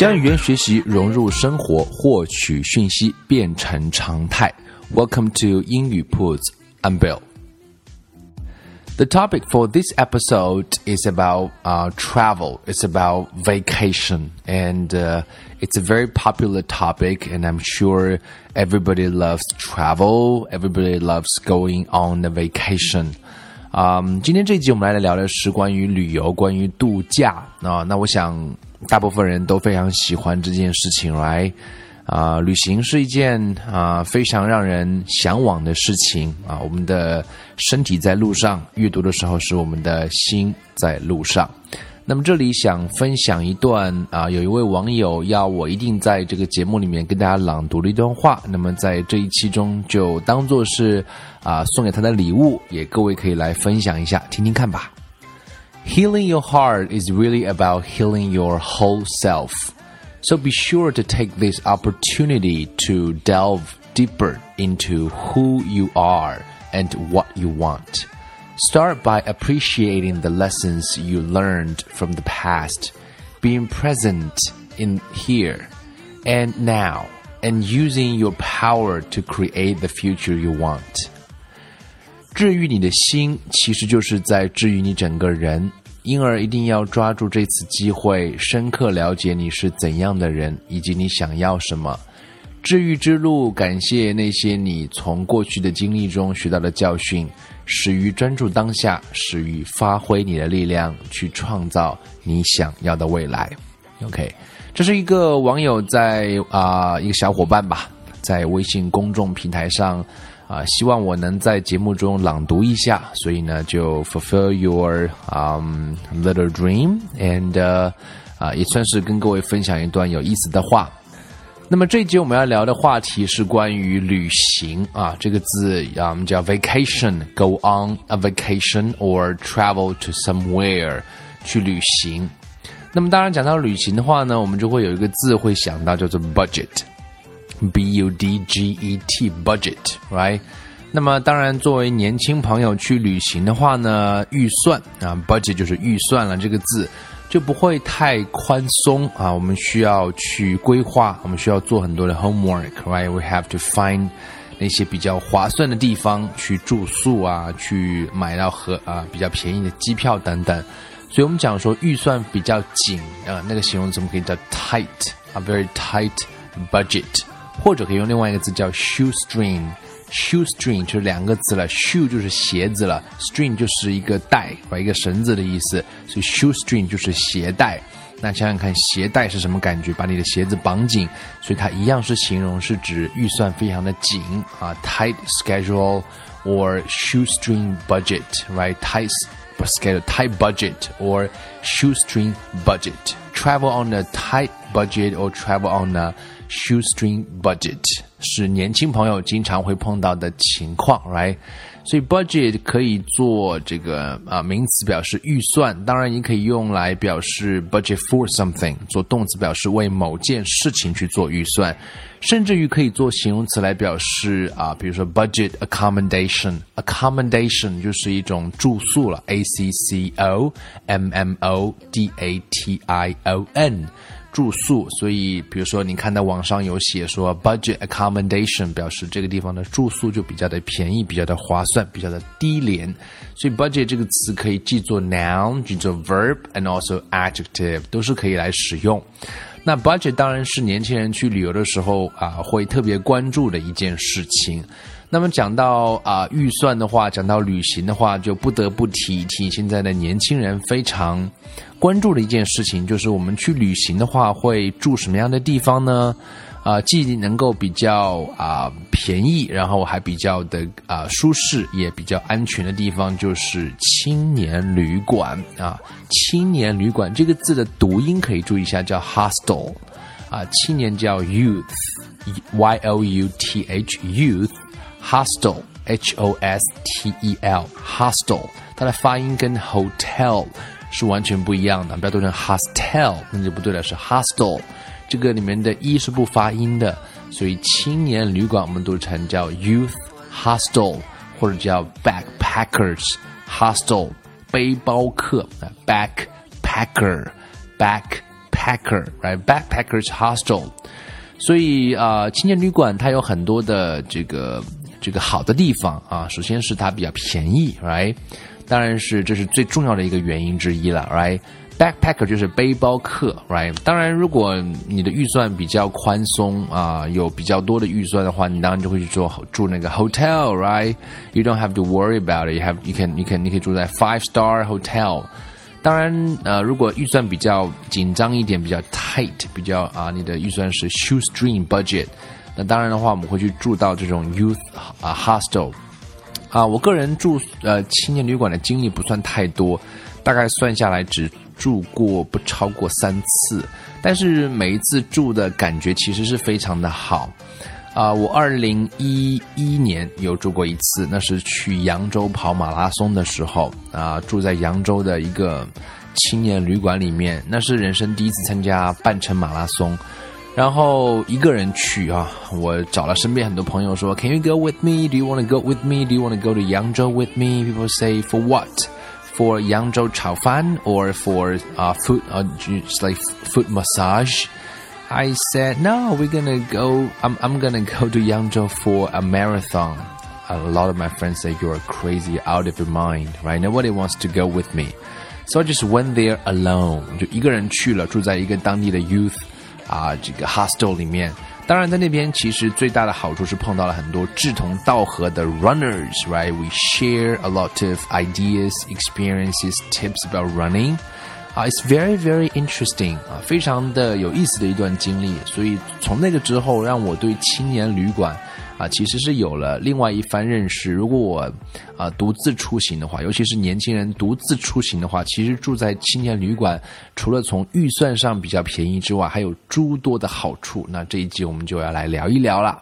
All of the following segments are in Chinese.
将语言学习融入生活，获取讯息变成常态。Welcome to 英语铺子，I'm Bill. The topic for this episode is about uh, travel. It's about vacation, and uh, it's a very popular topic. And I'm sure everybody loves travel. Everybody loves going on a vacation. 啊、um,，今天这一集我们来聊的是关于旅游、关于度假啊。那我想 大部分人都非常喜欢这件事情，来啊，旅行是一件啊非常让人向往的事情啊。我们的身体在路上，阅读的时候是我们的心在路上。那么这里想分享一段啊，有一位网友要我一定在这个节目里面跟大家朗读的一段话。那么在这一期中就当做是啊送给他的礼物，也各位可以来分享一下，听听看吧。Healing your heart is really about healing your whole self. So be sure to take this opportunity to delve deeper into who you are and what you want. Start by appreciating the lessons you learned from the past, being present in here and now, and using your power to create the future you want. 治愈你的心，其实就是在治愈你整个人。因而一定要抓住这次机会，深刻了解你是怎样的人，以及你想要什么。治愈之路，感谢那些你从过去的经历中学到的教训，始于专注当下，始于发挥你的力量，去创造你想要的未来。OK，这是一个网友在啊、一个小伙伴吧，在微信公众平台上。啊，希望我能在节目中朗读一下，所以呢，就 fulfill your um little dream and 啊，也算是跟各位分享一段有意思的话。那么这一节我们要聊的话题是关于旅行啊，这个字啊，我们叫 vacation，go on a vacation or travel to somewhere 去旅行。那么当然讲到旅行的话呢，我们就会有一个字会想到叫做 budget。B U D G E T budget，right？那么当然，作为年轻朋友去旅行的话呢，预算啊，budget 就是预算了，这个字就不会太宽松啊。我们需要去规划，我们需要做很多的 homework，right？We have to find 那些比较划算的地方去住宿啊，去买到和啊比较便宜的机票等等。所以我们讲说预算比较紧啊，那个形容词我们可以叫 tight 啊，very tight budget。或者可以用另外一个字叫 shoestring，shoestring 就是两个字了，shoe 就是鞋子了，string 就是一个带把一个绳子的意思，所以 shoestring 就是鞋带。那想想看，鞋带是什么感觉？把你的鞋子绑紧，所以它一样是形容是指预算非常的紧啊，tight schedule or shoestring budget，right？tight schedule, tight budget or shoestring budget. Travel on a tight budget or travel on a shoestring budget 是年轻朋友经常会碰到的情况，right？所以 budget 可以做这个啊名词表示预算，当然也可以用来表示 budget for something，做动词表示为某件事情去做预算，甚至于可以做形容词来表示啊，比如说 budget accommodation，accommodation 就是一种住宿了，a c c o m m o d a t i o n。住宿，所以比如说你看到网上有写说 budget accommodation，表示这个地方的住宿就比较的便宜，比较的划算，比较的低廉。所以 budget 这个词可以记作 noun，记作 verb，and also adjective，都是可以来使用。那 budget 当然是年轻人去旅游的时候啊会特别关注的一件事情。那么讲到啊预算的话，讲到旅行的话，就不得不提一提现在的年轻人非常关注的一件事情，就是我们去旅行的话会住什么样的地方呢？啊，既能够比较啊便宜，然后还比较的啊舒适，也比较安全的地方，就是青年旅馆啊。青年旅馆这个字的读音可以注意一下，叫 hostel 啊，青年叫 youth，y o u t h Hostel，H-O-S-T-E-L，Hostel，它的发音跟 hotel 是完全不一样的，不要读成 hostel，那就不对了，是 hostel。这个里面的“一”是不发音的，所以青年旅馆我们都成叫 youth hostel 或者叫 backpackers hostel 背包客 backpacker backpacker right backpackers hostel。所以啊，青年旅馆它有很多的这个这个好的地方啊，首先是它比较便宜，right？当然是这是最重要的一个原因之一了，right？Backpacker 就是背包客，right？当然，如果你的预算比较宽松啊，有比较多的预算的话，你当然就会去做住那个 hotel，right？You don't have to worry about it. You have you can you can 你可以住在 five star hotel。当然，呃，如果预算比较紧张一点，比较 tight，比较啊，你的预算是 shoestring budget，那当然的话，我们会去住到这种 youth 啊 hostel。啊，我个人住呃青年旅馆的经历不算太多，大概算下来只。住过不超过三次，但是每一次住的感觉其实是非常的好，啊，我二零一一年有住过一次，那是去扬州跑马拉松的时候，啊，住在扬州的一个青年旅馆里面，那是人生第一次参加半程马拉松，然后一个人去啊，我找了身边很多朋友说，Can you go with me? Do you want to go with me? Do you want to go to Yangzhou with me? People say for what? for Yangzhou Chao Fan or for uh, foot, uh, just like foot massage. I said, no, we're gonna go, I'm, I'm gonna go to Yangzhou for a marathon. A lot of my friends say you're crazy, out of your mind, right? Nobody wants to go with me. So I just went there alone. 就一个人去了，住在一个当地的 youth 啊这个 hostel 里面。当然，在那边其实最大的好处是碰到了很多志同道合的 runners，right？We share a lot of ideas, experiences, tips about running. 啊，It's very very interesting 啊，非常的有意思的一段经历。所以从那个之后，让我对青年旅馆。啊，其实是有了另外一番认识。如果我啊独自出行的话，尤其是年轻人独自出行的话，其实住在青年旅馆，除了从预算上比较便宜之外，还有诸多的好处。那这一集我们就要来聊一聊了。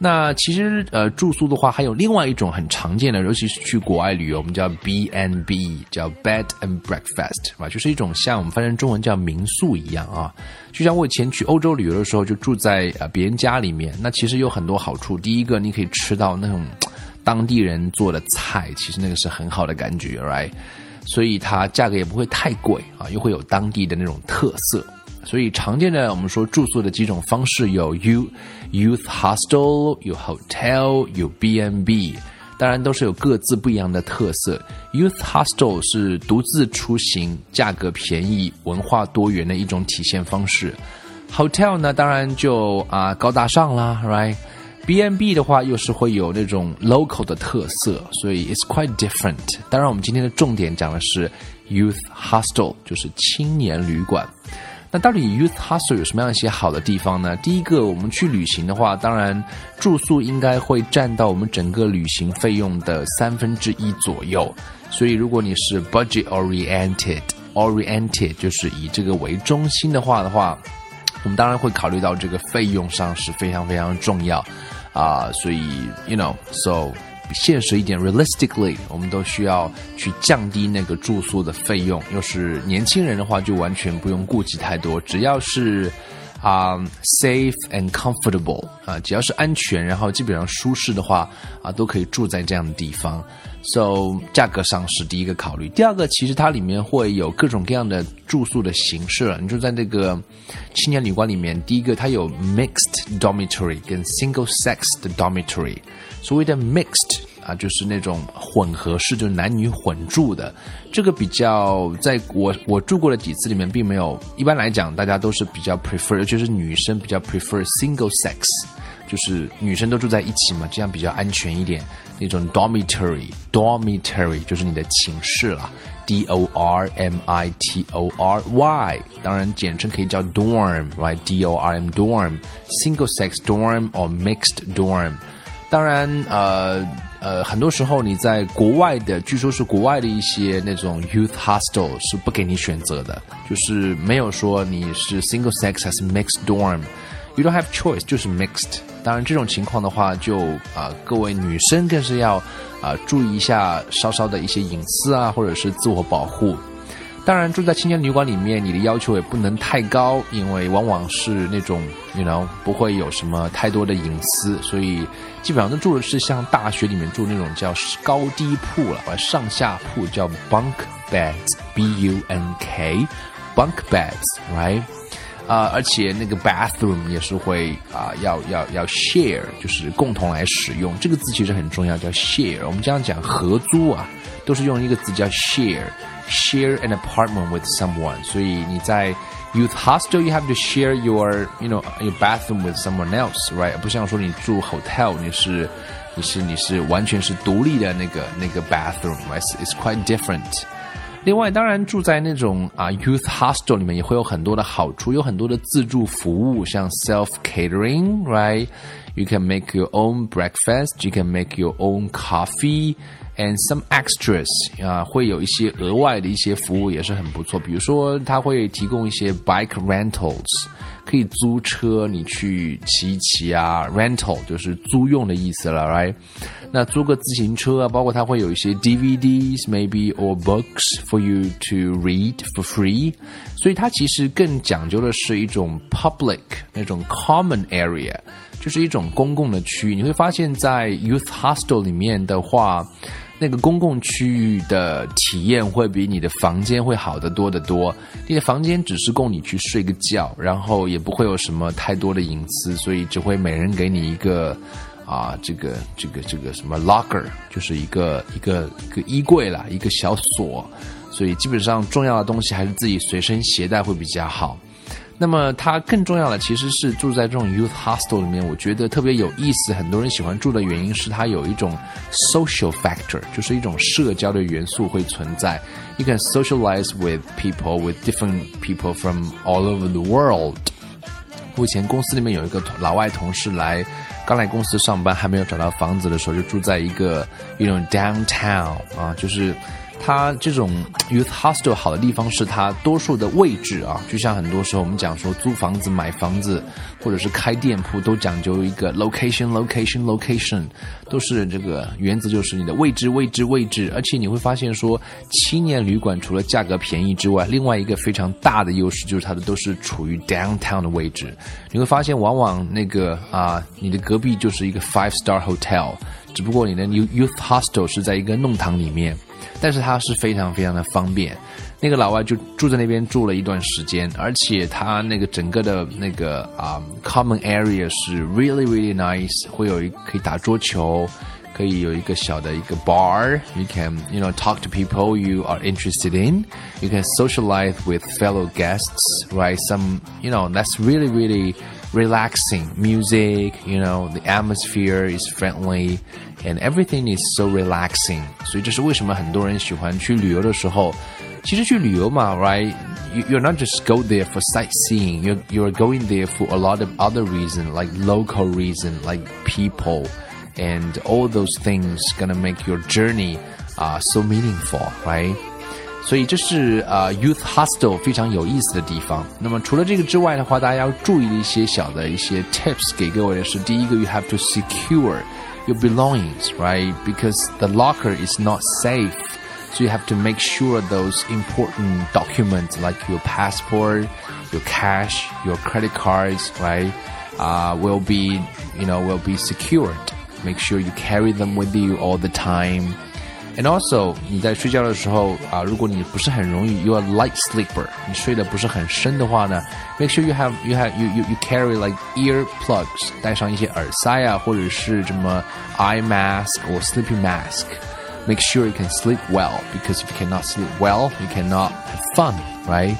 那其实呃住宿的话，还有另外一种很常见的，尤其是去国外旅游，我们叫 B and B，叫 Bed and Breakfast，是吧？就是一种像我们翻成中文叫民宿一样啊。就像我以前去欧洲旅游的时候，就住在呃别人家里面，那其实有很多好处。第一个，你可以吃到那种当地人做的菜，其实那个是很好的感觉，right？所以它价格也不会太贵啊，又会有当地的那种特色。所以常见的我们说住宿的几种方式有 U youth hostel，有 hotel，有 B and B，当然都是有各自不一样的特色。Youth hostel 是独自出行，价格便宜，文化多元的一种体现方式。Hotel 呢，当然就啊高大上啦，right？B and B 的话又是会有那种 local 的特色，所以 it's quite different。当然，我们今天的重点讲的是 youth hostel，就是青年旅馆。那到底 youth hostel 有什么样一些好的地方呢？第一个，我们去旅行的话，当然住宿应该会占到我们整个旅行费用的三分之一左右。所以，如果你是 budget oriented，oriented 就是以这个为中心的话的话，我们当然会考虑到这个费用上是非常非常重要啊。所以，you know，so。现实一点，realistically，我们都需要去降低那个住宿的费用。又是年轻人的话，就完全不用顾及太多，只要是啊、safe and comfortable 啊，只要是安全，然后基本上舒适的话啊，都可以住在这样的地方。So 价格上是第一个考虑，第二个其实它里面会有各种各样的住宿的形式了。你住在那个青年旅馆里面，第一个它有 mixed dormitory 跟 single sex 的 dormitory。所谓的 mixed 啊，就是那种混合式，就是男女混住的。这个比较在我我住过的几次里面，并没有。一般来讲，大家都是比较 prefer，尤其是女生比较 prefer single sex，就是女生都住在一起嘛，这样比较安全一点。那种 dormitory，dormitory 就是你的寝室了，d o r m i t o r y，当然简称可以叫 dorm，right？d o r m dorm，single sex dorm or mixed dorm。当然，呃呃，很多时候你在国外的，据说是国外的一些那种 youth hostel 是不给你选择的，就是没有说你是 single sex 还是 mixed dorm，you don't have choice，就是 mixed。当然，这种情况的话，就啊，各位女生更是要啊注意一下稍稍的一些隐私啊，或者是自我保护。当然，住在青年旅馆里面，你的要求也不能太高，因为往往是那种，you know，不会有什么太多的隐私，所以基本上都住的是像大学里面住那种叫高低铺了，或者上下铺叫 bunk beds，b u n k，bunk beds，right？啊，而且那个 bathroom 也是会啊，要要要 share，就是共同来使用。这个字其实很重要，叫 share。我们经常讲合租啊，都是用一个字叫 share。share an apartment with someone，所以你在 youth hostel you have to share your you know your bathroom with someone else，right？不像说你住 hotel，你是你是你是完全是独立的那个那个 bathroom，right？It's quite different。另外，当然住在那种啊 youth hostel 里面也会有很多的好处，有很多的自助服务，像 self catering，right？You can make your own breakfast. You can make your own coffee. And some extras 啊，会有一些额外的一些服务也是很不错。比如说，他会提供一些 bike rentals，可以租车你去骑一骑啊。Rental 就是租用的意思了，right？那租个自行车啊，包括它会有一些 DVDs maybe or books for you to read for free。所以它其实更讲究的是一种 public 那种 common area，就是一种公共的区域。你会发现在 youth hostel 里面的话。那个公共区域的体验会比你的房间会好得多得多。你的房间只是供你去睡个觉，然后也不会有什么太多的隐私，所以只会每人给你一个啊，这个这个这个什么 locker，就是一个一个一个衣柜啦，一个小锁。所以基本上重要的东西还是自己随身携带会比较好。那么它更重要的其实是住在这种 youth hostel 里面，我觉得特别有意思。很多人喜欢住的原因是它有一种 social factor，就是一种社交的元素会存在。You can socialize with people with different people from all over the world。目前公司里面有一个老外同事来，刚来公司上班还没有找到房子的时候，就住在一个一种 downtown 啊，就是。它这种 youth hostel 好的地方是它多数的位置啊，就像很多时候我们讲说租房子、买房子，或者是开店铺，都讲究一个 location、location、location，都是这个原则，就是你的位置、位置、位置。而且你会发现说，青年旅馆除了价格便宜之外，另外一个非常大的优势就是它的都是处于 downtown 的位置。你会发现，往往那个啊，你的隔壁就是一个 five star hotel，只不过你的 youth hostel 是在一个弄堂里面。但是它是非常非常的方便，那个老外就住在那边住了一段时间，而且他那个整个的那个啊 common area 是 really really nice，会有一可以打桌球，可以有一个小的一个 bar，you can you know talk to people you are interested in，you can socialize with fellow guests，right？Some you know that's really really relaxing music, you know, the atmosphere is friendly and everything is so relaxing. 所以这是为什么很多人喜欢去旅游的时候，其实去旅游嘛，right? You, you're not just go there for sightseeing. You're you're going there for a lot of other reason, like local reason, like people, and all those things gonna make your journey uh, so meaningful, right? 所以这是呃 youth hostel 非常有意思的地方。那么除了这个之外的话，大家要注意的一些小的一些 tips 给各位的是：第一个，you have to secure your belongings, right? Because the locker is not safe. So you have to make sure those important documents like your passport, your cash, your credit cards, right, uh, will be, you know, will be secured. Make sure you carry them with you all the time. And also，你在睡觉的时候啊，如果你不是很容易，you are light sleeper，你睡得不是很深的话呢，make sure you have you have you you you carry like ear plugs，带上一些耳塞啊，或者是什么 eye mask or sleeping mask。Make sure you can sleep well because if you cannot sleep well, you cannot have fun, right?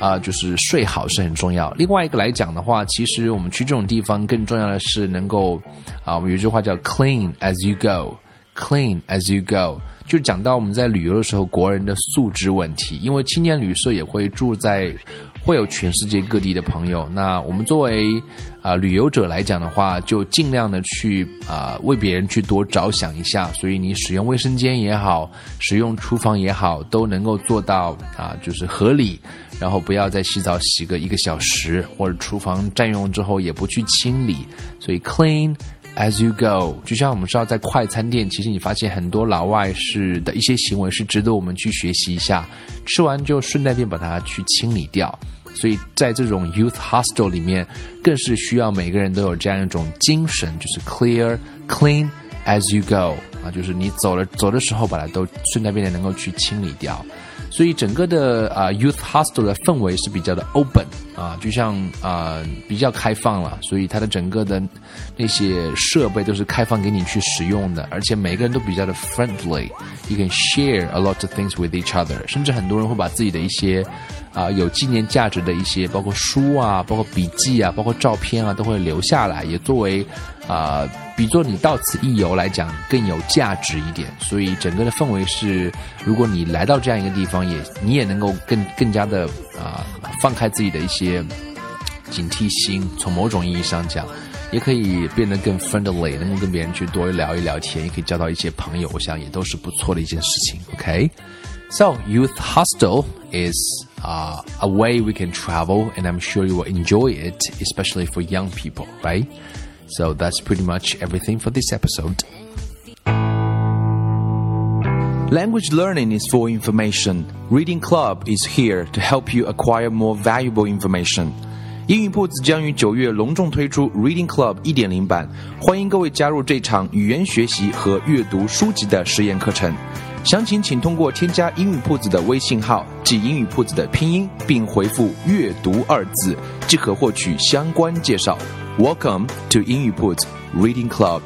啊，就是睡好是很重要。另外一个来讲的话，其实我们去这种地方更重要的是能够啊，我们有一句话叫 “clean as you go”。 Clean as you go，就讲到我们在旅游的时候，国人的素质问题。因为青年旅社也会住在，会有全世界各地的朋友。那我们作为啊旅游者来讲的话，就尽量的去啊为别人去多着想一下。所以你使用卫生间也好，使用厨房也好，都能够做到啊就是合理。然后不要再洗澡洗个一个小时，或者厨房占用之后也不去清理。所以 clean。As you go，就像我们知道，在快餐店，其实你发现很多老外是的一些行为是值得我们去学习一下。吃完就顺带便把它去清理掉。所以在这种 youth hostel 里面，更是需要每个人都有这样一种精神，就是 clear clean as you go 啊，就是你走了走的时候，把它都顺带便的能够去清理掉。所以整个的啊 youth hostel 的氛围是比较的 open 啊，就像啊比较开放了，所以它的整个的那些设备都是开放给你去使用的，而且每个人都比较的 friendly，you can share a lot of things with each other，甚至很多人会把自己的一些啊有纪念价值的一些，包括书啊，包括笔记啊，包括照片啊，都会留下来，也作为啊。比作你到此一游来讲更有价值一点，所以整个的氛围是，如果你来到这样一个地方，也你也能够更更加的啊放开自己的一些警惕心，从某种意义上讲，也可以变得更 friendly，能够跟别人去多聊一聊天，也可以交到一些朋友，我想也都是不错的一件事情。OK，so youth hostel is uh, a way we can travel, and I'm sure you will enjoy it, especially for young people, right? So that's pretty much everything for this episode. Language learning is for information. Reading Club is here to help you acquire more valuable information. 英语铺子将于九月隆重推出 Reading Club 一点零版，欢迎各位加入这场语言学习和阅读书籍的实验课程。 详情请通过添加英语铺子的微信号，及英语铺子的拼音，并回复“阅读”二字，即可获取相关介绍。Welcome to 英语铺子 Reading Club.